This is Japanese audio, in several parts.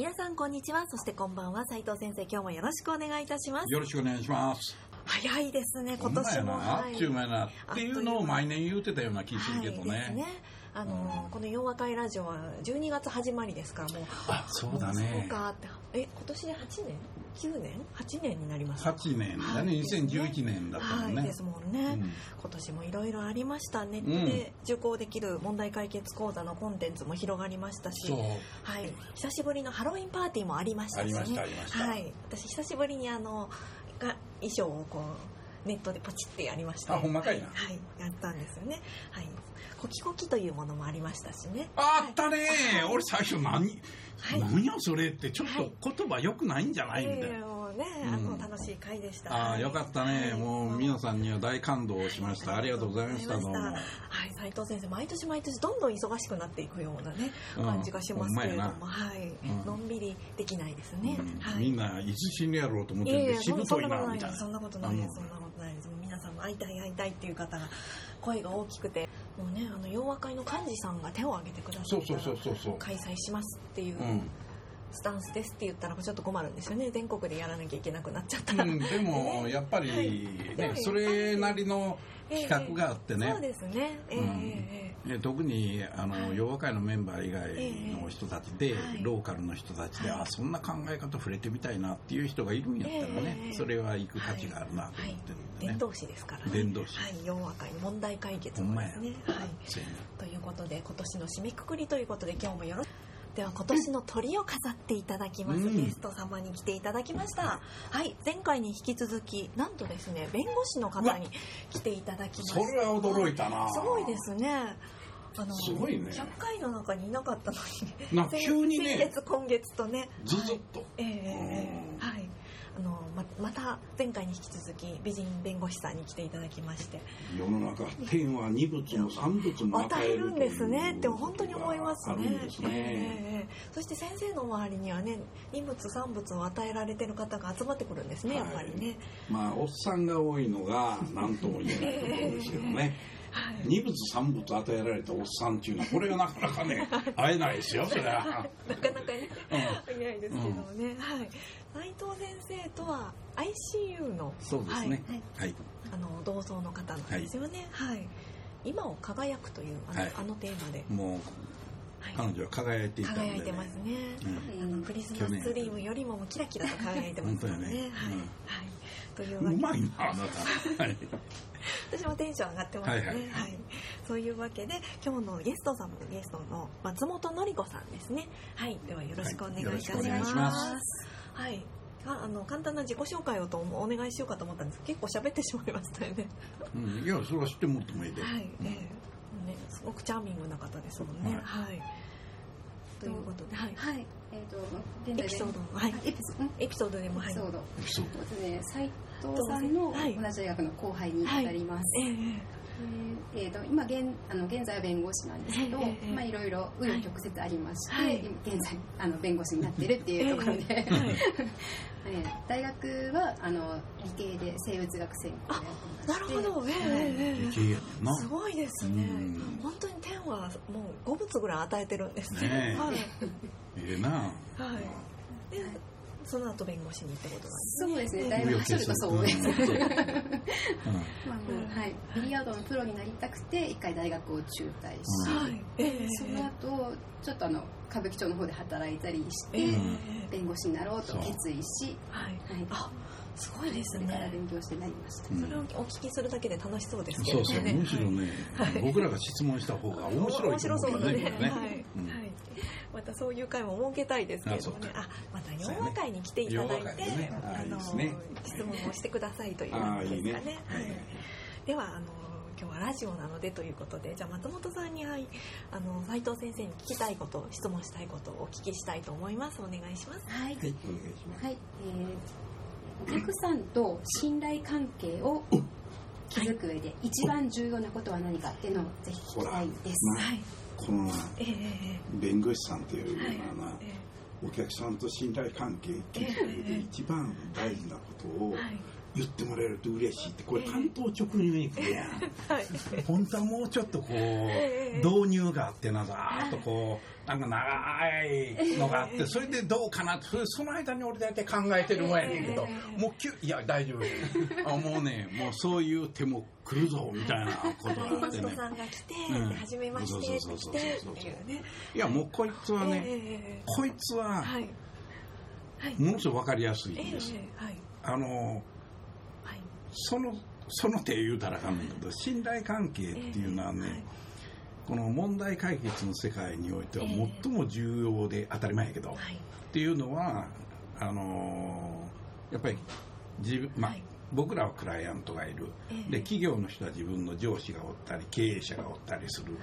皆さんこんにちは。そしてこんばんは。斉藤先生今日もよろしくお願いいたします。よろしくお願いします。早いですね今年も。あはい。っちゅう間やな。っていうのを毎年言うてたような気するけどね。あのこの「洋和会ラジオ」は12月始まりですからもう。あ、そうだもそうね。かって。え今年で8年？9年？8年になります8年だね、はい2011年だったもんね。はいで。すもんね、うん。今年もいろいろありましたネットで受講できる問題解決講座のコンテンツも広がりましたし。そう。はい、久しぶりのハロウィンパーティーもありましたしね。ありましたありました。はい、私久しぶりにあのが衣装をこうネットでポチってやりましたあほんまかいな。はい、やったんですよね。はいコキコキというものもありましたしね。あったね。俺最初何、はい。何よそれってちょっはい。と言葉良くないんじゃないんだええよ。もうね、あのうん楽しい会でした。ああ、よかったね。もう皆さんには大感動しました。ありがとうございました。はい、斉藤先生、毎年毎年どんどん忙しくなっていくようなね、うん。感じがしますけれども、はい、うん。のんびりできないですね。みんないつ死ぬやろうと思ってしぶといなみたいな。そんなことないです。そうんんなことないです。皆さんも会いたい会いたいっていう方が声が大きくて、もうね、あの洋和会の幹事さんが手を挙げてくださそうそうったらそうそうそう。開催しますっていううん。スタンスですって言ったらちょっと困るんですよね。全国でやらなきゃいけなくなっちゃったら。うん、でも やっぱりはい、ねそれなりのええ企画があってね、そうですね。え特にあの、はい。洋和会のメンバー以外の人たちで、はい。ローカルの人たちで、はい。あそんな考え方触れてみたいなっていう人がいるんやったらね、ええそれは行く価値があるなと思ってるんでね、伝道師ですからね。伝道師。はい、洋和会の問題解決もですね。はい。ということで今年の締めくくりということで今日もよろでは今年の鳥を飾っていただきます、うん。ゲスト様に来ていただきました。はい前回に引き続きなんとですね弁護士の方に来ていただきました。それは驚いたな。すごいですね。あのすごいね。100回の中にいなかったのに。なんか急にね。先月今月とね。ずずっと、えええええうんえ。はいあのままた前回に引き続き美人弁護士さんに来ていただきまして。世の中天は二物も三物も与えるんですねって本当に思いますね。すね、ええええそして先生の周りにはね二物三物を与えられてる方が集まってくるんですねやっぱりね、まあおっさんが多いのが何とも言えないところですけどね。はい。二物三物与えられたおっさんっていうのはこれがなかなかね会えないですよそれは。なかなかね、早いですけどもね、はい内藤先生とは ICU のそうですね。はい、あの同窓の方なんですよね。はい、今を輝くというあの,、はい。あのテーマで、もうはい。彼女は輝いていたんで、ね、輝いてますね、うん。あのクリスマスツリーよりもキラキラと輝いてますよね。本当やね。はい、うん。はい、というわけうまいなあなた。はい。私もテンション上がってますね。ははい。いはい。そういうわけで今日のゲスト様ゲストの松本のり子さんですね。はい、ではよろしくお願いいたします。はい。ああの簡単な自己紹介をとお願いしようかと思ったんですけど結構喋ってしまいましたよね。うん、いやそれは知ってもらってもいいで。はい、ええねすごくチャーミングな方ですもんね。はい。ということで、はい。はい。えっ、と、現在エピソードはいエピソード？んエピソードでもはいエピソード。エピソードそうですね、斉藤さんのはい同じ大学の後輩にあたります。ええでえー、と今現あの現在は弁護士なんですけど、まあいろいろ紆余曲折ありまして、はい。現在あの弁護士になってるっていうところで、ええ。はい。えー大学はあの理系で生物学専攻やってまして。なるほど、ええええええ。理系やねんな。すごいですね。うん。本当に天はもう五物ぐらい与えてるんですね。ねえ。はい。ええな。はい。で、その後弁護士にってことなんですね。そうですね、ええだいぶ走るとそうです。はい、ビリヤードのプロになりたくて一回大学を中退し、はい。ええその後ちょっとあの歌舞伎町の方で働いたりして、ええ弁護士になろうと決意し、はい。はい、あ、すごいですそれからね。勉強してなりました。うんそれをお聞きするだけで楽しそうですけそうそう、どね。むしろね、はい僕らが質問した方が面白い面白と思そううだね。はい。またそういう会も設けたいですけれどもね。ああ、また洋和会に来ていただいて、会ね。ああのいいですね。質問をしてくださいというわけ。ですかね。はい。ではあの今日はラジオなのでということでじゃあ松本さんに、はい、あの斉藤先生に聞きたいこと質問したいことをお聞きしたいと思います。お願いします。はい、はい、お願いします。はい、えー、お客さんと信頼関係を築く上で一番重要なことは何かっていうのをぜひ聞きたいです、はい、この、えー、弁護士さんというのはな、えー、お客さんと信頼関係築く上で一番大事なことを、はい言ってもらえると嬉しいってこれ関東直入に来るやん、はい、本当はもうちょっとこう導入があってなざーっとこうなんか長いのがあってそれでどうかなってその間に俺大体考えてるもんやねんけどもうきゅいや大丈夫あもうねもうそういう手も来るぞみたいなことがあってね。さんが来て、うん、初めましてって来てっていうね。いやもうこいつはね、こいつは、はい、ものすごく分かりやすいんです。はい、あのそのその手言うたらあかんねんけど信頼関係っていうのはね、この問題解決の世界においては最も重要で当たり前やけど、っていうのはあのやっぱり自分、まあ僕らはクライアントがいる、で企業の人は自分の上司がおったり経営者がおったりする、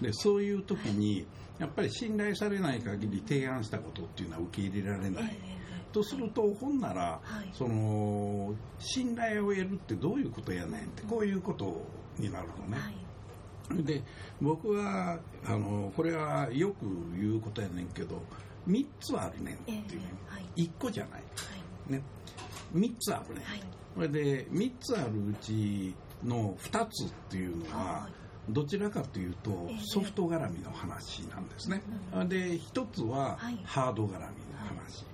でそういう時にやっぱり信頼されない限り提案したことっていうのは受け入れられない。とするとほんなら、はい、その信頼を得るってどういうことやねんってこういうことになるのね。はい、で僕はあのこれはよく言うことやねんけど3つあるねんっていう、えーはい、1個じゃない、ね、3つあるね、これで3つあるうちの2つっていうのは、どちらかというとソフト絡みの話なんですね。で1つはハード絡みの話。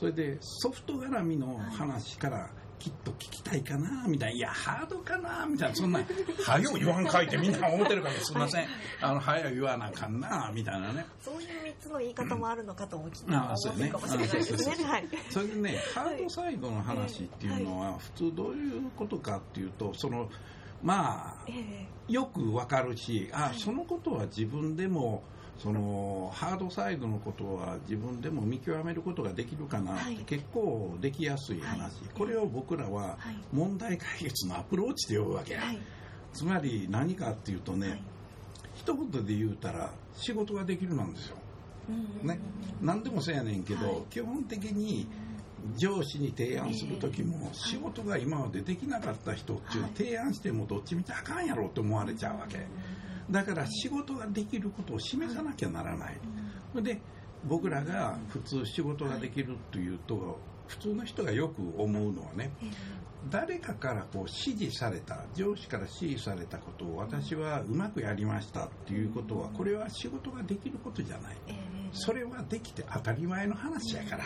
それでソフト絡みの話からきっと聞きたいかなみたいな、いや、ハードかなみたいな、そんな、はよ言わんかいってみんな思ってるから、すみません、あの、はよ言わなあかんなみたいなね。そういう3つの言い方もあるのかと思ってああ、そうね。かもしれないですね。はい。それでね、ハードサイドの話っていうのは、普通どういうことかっていうと、その、まあ、よくわかるし、あ、そのことは自分でも、そのハードサイドのことは自分でも見極めることができるかなって結構できやすい話、はい、これを僕らは問題解決のアプローチで呼ぶわけつまり何かっていうとね、はい、一言で言うたら仕事ができるなんですよ、ね、何でもそうやねんけど、基本的に上司に提案する時も仕事が今までできなかった人っていうのは提案してもどっちみちあかんやろって思われちゃうわけ。だから仕事ができることを示さなきゃならない、で僕らが普通仕事ができるというと普通の人がよく思うのはね、誰かからこう指示された上司から指示されたことを私はうまくやりましたっていうことはこれは仕事ができることじゃない、それはできて当たり前の話やから。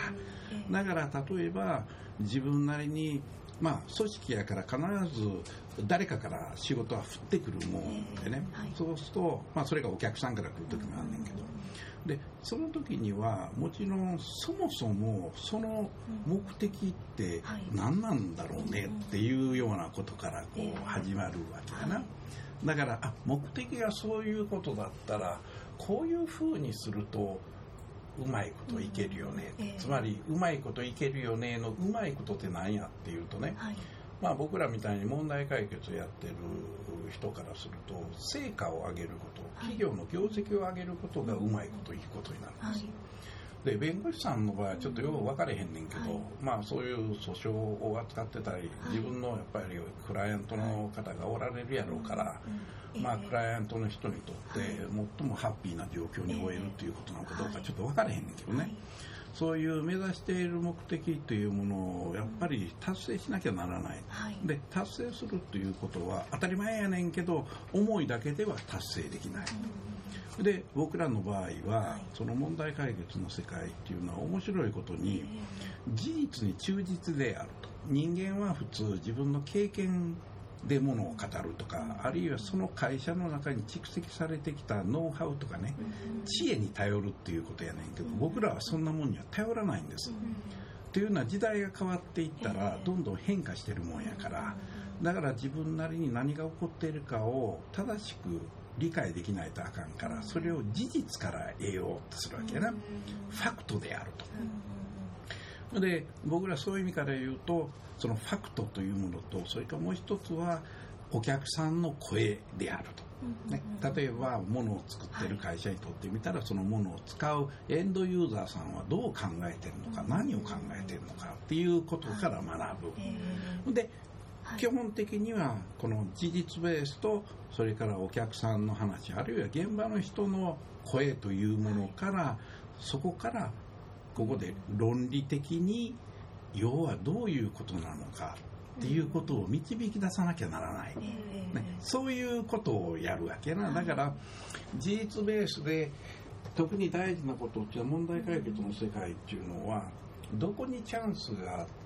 だから例えば自分なりにまあ、組織やから必ず誰かから仕事は降ってくるもんでね、そうすると、まあ、それがお客さんから来る時もあんねんけど。でその時にはもちろんそもそもその目的って何なんだろうねっていうようなことからこう始まるわけだな。だからあ目的がそういうことだったらこういうふうにするとうまいこといけるよね、うん。えー、つまりうまいこといけるよねのうまいことって何やっていうとね、はい、まあ僕らみたいに問題解決をやってる人からすると成果を上げること企業の業績を上げることがうまいこといくことになるんです、はいで弁護士さんの場合はちょっとよく分かれへんねんけど、はい、まあそういう訴訟を扱ってたり、自分のやっぱりクライアントの方がおられるやろうから、まあ、クライアントの人にとって最もハッピーな状況に終えるということなのかどうかちょっと分からへんねんけどね、そういう目指している目的というものをやっぱり達成しなきゃならない、で達成するということは当たり前やねんけど思いだけでは達成できない。で僕らの場合は、その問題解決の世界っていうのは面白いことに事実に忠実であると。人間は普通自分の経験でものを語るとかあるいはその会社の中に蓄積されてきたノウハウとかね知恵に頼るっていうことやねんけど僕らはそんなもんには頼らないんです。というのは時代が変わっていったらどんどん変化してるもんやから。だから自分なりに何が起こっているかを正しく理解できないとあかんからそれを事実から得ようとするわけやな。ファクトであると。で僕らそういう意味から言うとそのファクトというものとそれからもう一つはお客さんの声であると。ね、例えば物を作ってる会社にとってみたら、そのものを使うエンドユーザーさんはどう考えてるのか、何を考えてるのかっていうことから学ぶ。で基本的にはこの事実ベースとそれからお客さんの話あるいは現場の人の声というものからそこからここで論理的に要はどういうことなのかっていうことを導き出さなきゃならない、ね、そういうことをやるわけな。だから事実ベースで特に大事なことっていうのは問題解決の世界っていうのはどこにチャンスがあって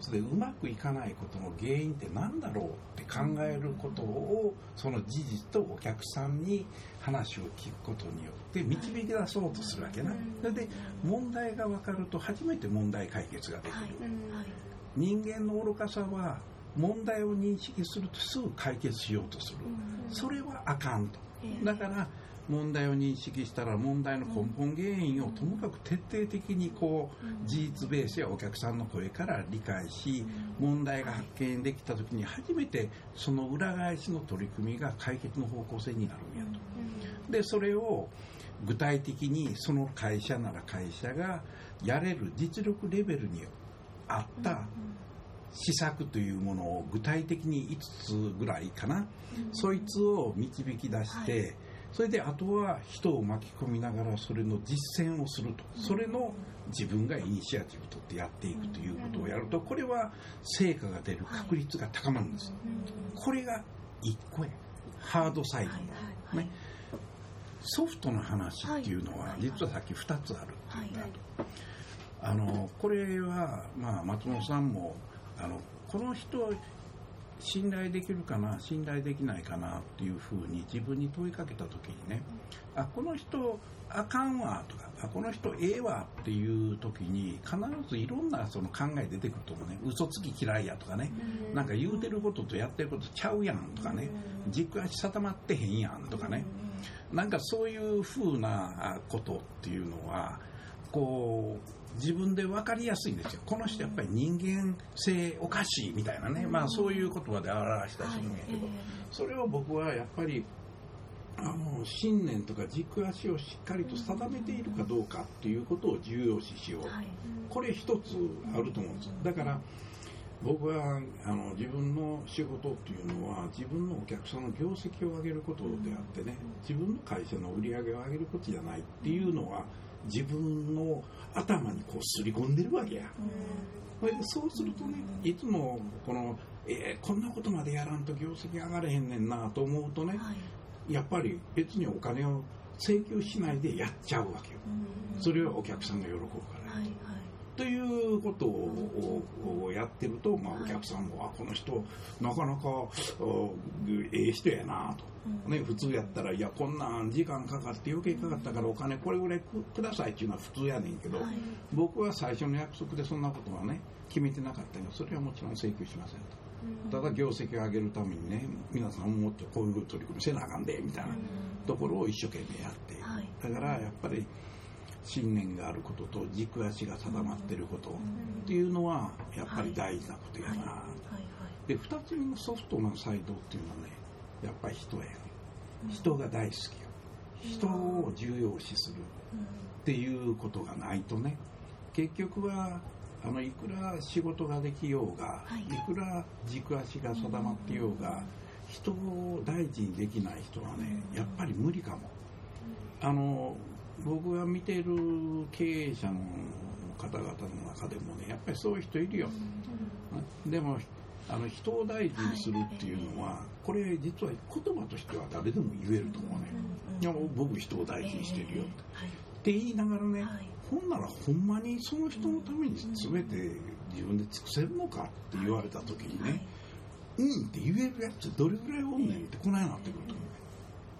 それでうまくいかないことの原因って何だろうって考えることをその事実とお客さんに話を聞くことによって導き出そうとするわけな。それで問題が分かると初めて問題解決ができる。人間の愚かさは問題を認識するとすぐ解決しようとする。それはあかんと。だから問題を認識したら問題の根本原因をともかく徹底的にこう事実ベースやお客さんの声から理解し問題が発見できた時に初めてその裏返しの取り組みが解決の方向性になるんやと。でそれを具体的にその会社なら会社がやれる実力レベルに合った施策というものを具体的に5つぐらいかな、そいつを導き出して、それであとは人を巻き込みながらそれの実践をすると。それの自分がイニシアティブとってやっていくということをやるとこれは成果が出る確率が高まるんです。これが1個や。ハードサイド。ね。ソフトの話っていうのは実はさっき2つあるって言ったとあのこれはまあ松本さんもあのこの人信頼できるかな信頼できないかなっていうふうに自分に問いかけた時にねあこの人あかんわとかあこの人ええわっていう時に必ずいろんなその考え出てくると思うね。嘘つき嫌いやとかね。なんか言うてることとやってることちゃうやんとかね。軸足定まってへんやんとかね。なんかそういうふうなことっていうのはこう自分で分かりやすいんですよ。この人やっぱり人間性おかしいみたいなね、まあそういう言葉で表したりするんやけど、それを僕はやっぱりあの信念とか軸足をしっかりと定めているかどうかっていうことを重要視しよう、これ一つあると思うんですだから僕はあの自分の仕事っていうのは自分のお客さんの業績を上げることであってね自分の会社の売り上げを上げることじゃないっていうのは自分の頭にこうすり込んでるわけや、うん、そうするとねいつもこの、えー、こんなことまでやらんと業績上がれへんねんなと思うとね、はい、やっぱり別にお金を請求しないでやっちゃうわけよ、うん、それはお客さんが喜ぶから、はいはいということをやってると、まあ、お客さんも、あこの人なかなかええ人やなと。ね、普通やったら、いや、こんなん時間かかって余計かかったからお金これぐらいくださいっていうのは普通やねんけど、はい、僕は最初の約束でそんなことはね、決めてなかったけど、それはもちろん請求しませんと。ただ業績を上げるためにね、皆さんもっとこういう取り組みせなあかんで、みたいなところを一生懸命やって、はい、だからやっぱり、信念があることと軸足が定まってることっていうのはやっぱり大事なことやな、で2つ目のソフトなサイドっていうのはねやっぱり人や。ね人が大好きよ人を重要視するっていうことがないとね結局はあのいくら仕事ができようが、い、くら軸足が定まってようが人を大事にできない人はねやっぱり無理かも。あの僕が見てる経営者の方々の中でもねやっぱりそういう人いるよ、でもあの人を大事にするっていうのは、これ実は言葉としては誰でも言えると思うね、いや僕人を大事にしてるよって。言いながらね、ほんならほんまにその人のために全て自分で尽くせるのかって言われた時にね、うん。って言えるやつどれぐらいおんねんってこないなってくる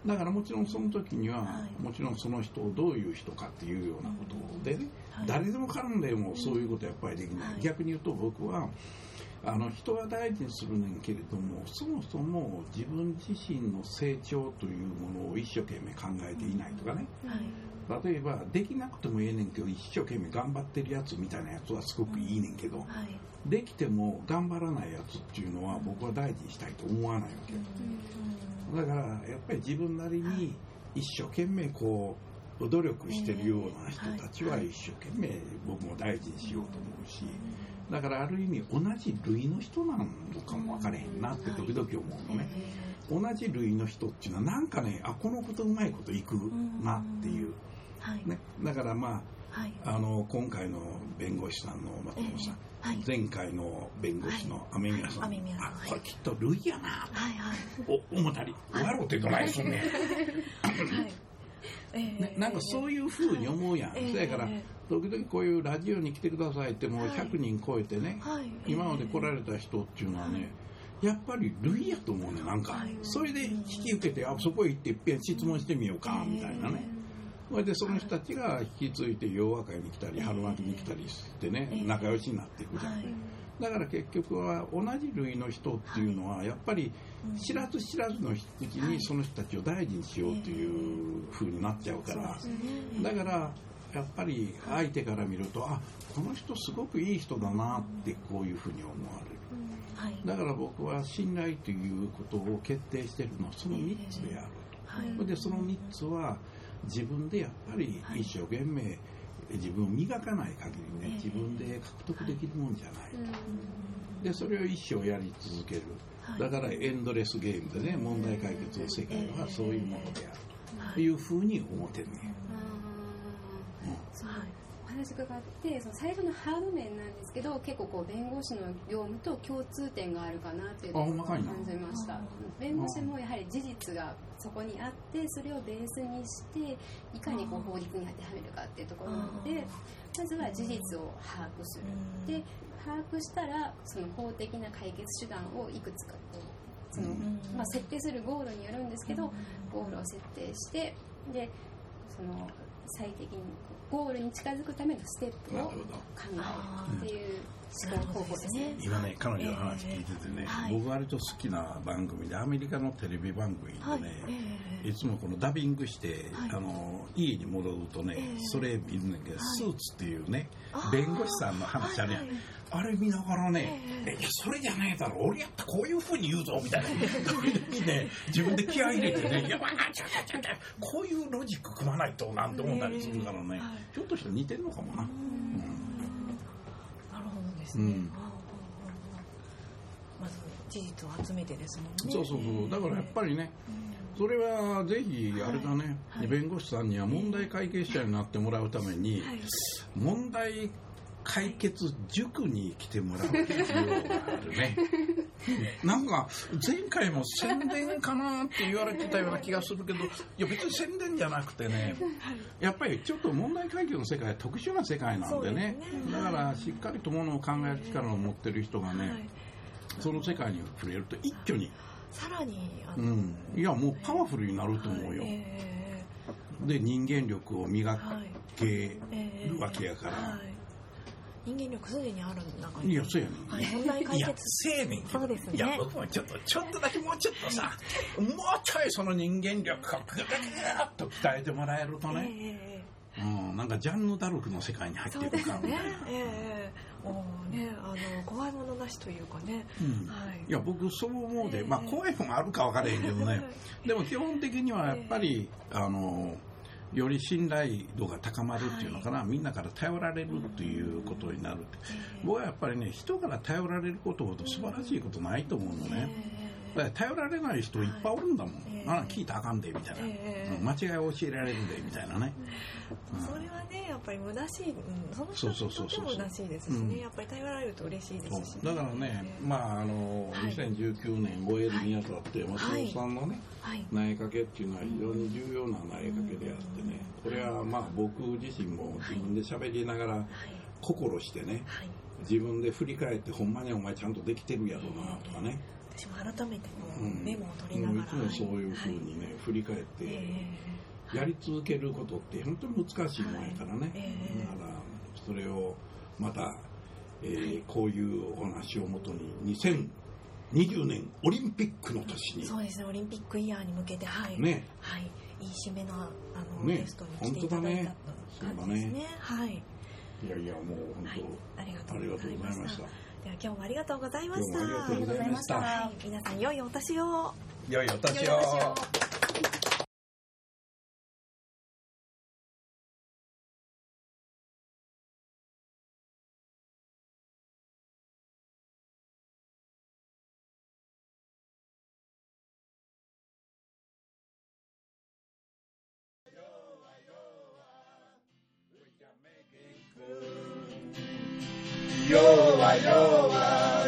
だからもちろんその時には、はい、もちろんその人をどういう人かっていうようなことでね、はい、誰でも絡んでもそういうことやっぱりできない、はい、逆に言うと僕はあの人は大事にするねんけれどもそもそも自分自身の成長というものを一生懸命考えていないとかね、例えばできなくてもええねんけど一生懸命頑張ってるやつみたいなやつはすごくいいねんけど、はい。できても頑張らないやつっていうのは僕は大事にしたいと思わないわけ。よ、だからやっぱり自分なりに一生懸命こう努力してるような人たちは一生懸命僕も大事にしようと思うしだからある意味同じ類の人なのかも分からへんなって時々思うのね。同じ類の人っていうのはなんかねあこのことうまいこといくなっていう、はい。ね、だからまはい。ああの今回の弁護士さんの松本さん、はい。前回の弁護士の雨宮さん、はいあこれきっと類やな。はいはい。お思ったり笑うてどないすんねん。はい。えね、なんかそういうふうに思うやん、ええそやからええ時々こういうラジオに来てくださいってもうはい。100人超えてね、はい。今まで来られた人っていうのはね、やっぱり類やと思うねなんか、はい。それで引き受けてあそこへ行っていっぺん質問してみようかみたいなね、それでその人たちが引き継いで洋和会に来たり春巻きに来たりしてね、ええ。仲良しになっていくじゃん、はい。だから結局は同じ類の人っていうのはやっぱりうん知らず知らずの人的にその人たちを大事にしようという風になっちゃうから、だからやっぱり相手から見るとあこの人すごくいい人だなってこういうふうに思われる。はい。だから僕は信頼ということを決定してるのはその3つであるはい。とでその3つは自分でやっぱり一生懸命自分を磨かない限りねええ。自分で獲得できるもんじゃないうん。でそれを一生やり続ける。はい。だからエンドレスゲームでね問題解決の世界はそういうものである。はというふうに思ってるねうお話伺ってその最初のハード面なんですけど結構こう弁護士の業務と共通点があるかなというあほんまかいな。感じました。弁護士もやはり事実がそこにあってそれをベースにしていかにこう法律に当てはめるかっていうところなのでまずは事実を把握する。で把握したらその法的な解決手段をいくつかこうその、うん。まあ、設定するゴールによるんですけど、ゴールを設定してでその最適にゴールに近づくためのステップを考なるほど。えるっていう思考方法ですね。今ね彼女の話聞いててね、えーはい。僕割と好きな番組でアメリカのテレビ番組ではい。ね、えい、つもこのダビングして、はい。あの家に戻るとね、えーそれ見るんだけど、はい。スーツっていうね弁護士さんの話あるやん、はいはい。あれ見ながらね、えいやそれじゃねえだろ俺やったらこういうふうに言うぞみたいな。時にね自分で気合い入れてねいやまあちゃちゃちゃちゃこういうロジック組まないとなんて思ったりするからね、はい。ひょっとして似てるのかもな、うん。なるほどですまず事実を集めてですもんね。そうそうそう。だからやっぱりねそれはぜひあれだね、はい。弁護士さんには問題解決者になってもらうために、はい。問題解決塾に来てもらう必要があるね。なんか前回も宣伝かなって言われてたような気がするけどいや別に宣伝じゃなくてねやっぱりちょっと問題解決の世界は特殊な世界なんでね。だからしっかりとものを考える力を持ってる人がね、はい。その世界に触れると一挙に、さらにあのうん、いやもうパワフルになると思うよ、はいえで人間力を磨けええるわけやから、はい人間力すでにある中に。いやそうやねん、はい問題解決そうですね。いや僕もちょっとちょっとだけもうちょっとさもうちょいその人間力をグググッと鍛えてもらえるとえね、ええ。うん、なんかジャンヌ・ダルクの世界に入っていくかみたいな、。ええねあの怖いものなしというかね。うん。はい。いや僕そう思うで、ええ。まあ怖いもんあるか分からへんけどね。でも基本的にはやっぱり、あのより信頼度が高まるっていうのかな、みんなから頼られるっていうことになる僕はやっぱりね人から頼られることほど素晴らしい。ことないと思うのね、だから頼られない人いっぱいおるんだもん、ええ。あら聞いたらあかんでみたいな、ええ。うん。間違いを教えられるでみたいなね、う んそれはねやっぱり虚しい、うん、その人そうそうそうそう。にとっても虚しいですしね、うん。やっぱり頼られると嬉しいですし、そう。だからね、まああのはい。2019年終えるにあたって松本さんのね、はい。苗かけっていうのは非常に重要な苗かけであってね。これはまあ僕自身も自分で喋りながらはい。心してねはい。自分で振り返ってほんまにお前ちゃんとできてるやろなとかね、私も改めてこう、うん、メモを取りながら、い。つもそういうふうにね、振り返って、えやり続けることって本当に難しいもんやからね、ええ。だからそれをまた、えーこういうお話をもとに2020年オリンピックの年に。ーそうですねオリンピックイヤーに向けてはい、ね。はい。いい締めのあの、ね、ゲストに来ていただいた感じですね。ね。はい。いやいやもう本当、はい、ありがとうございました。では今日もありがとうございました。ありがとうございました。はい、皆さん良いお年を。良いお年を。弱弱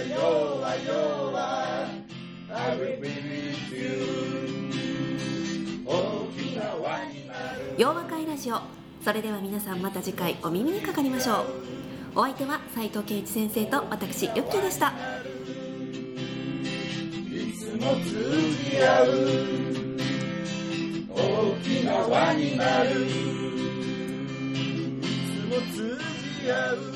弱弱 I will be with you 大きな輪になる洋和会ラジオそれでは皆さんまた次回お耳にかかりましょうお相手は斉藤圭一先生と私ユッキーでしたいつも通じ合う大きな輪になるいつも通じ合う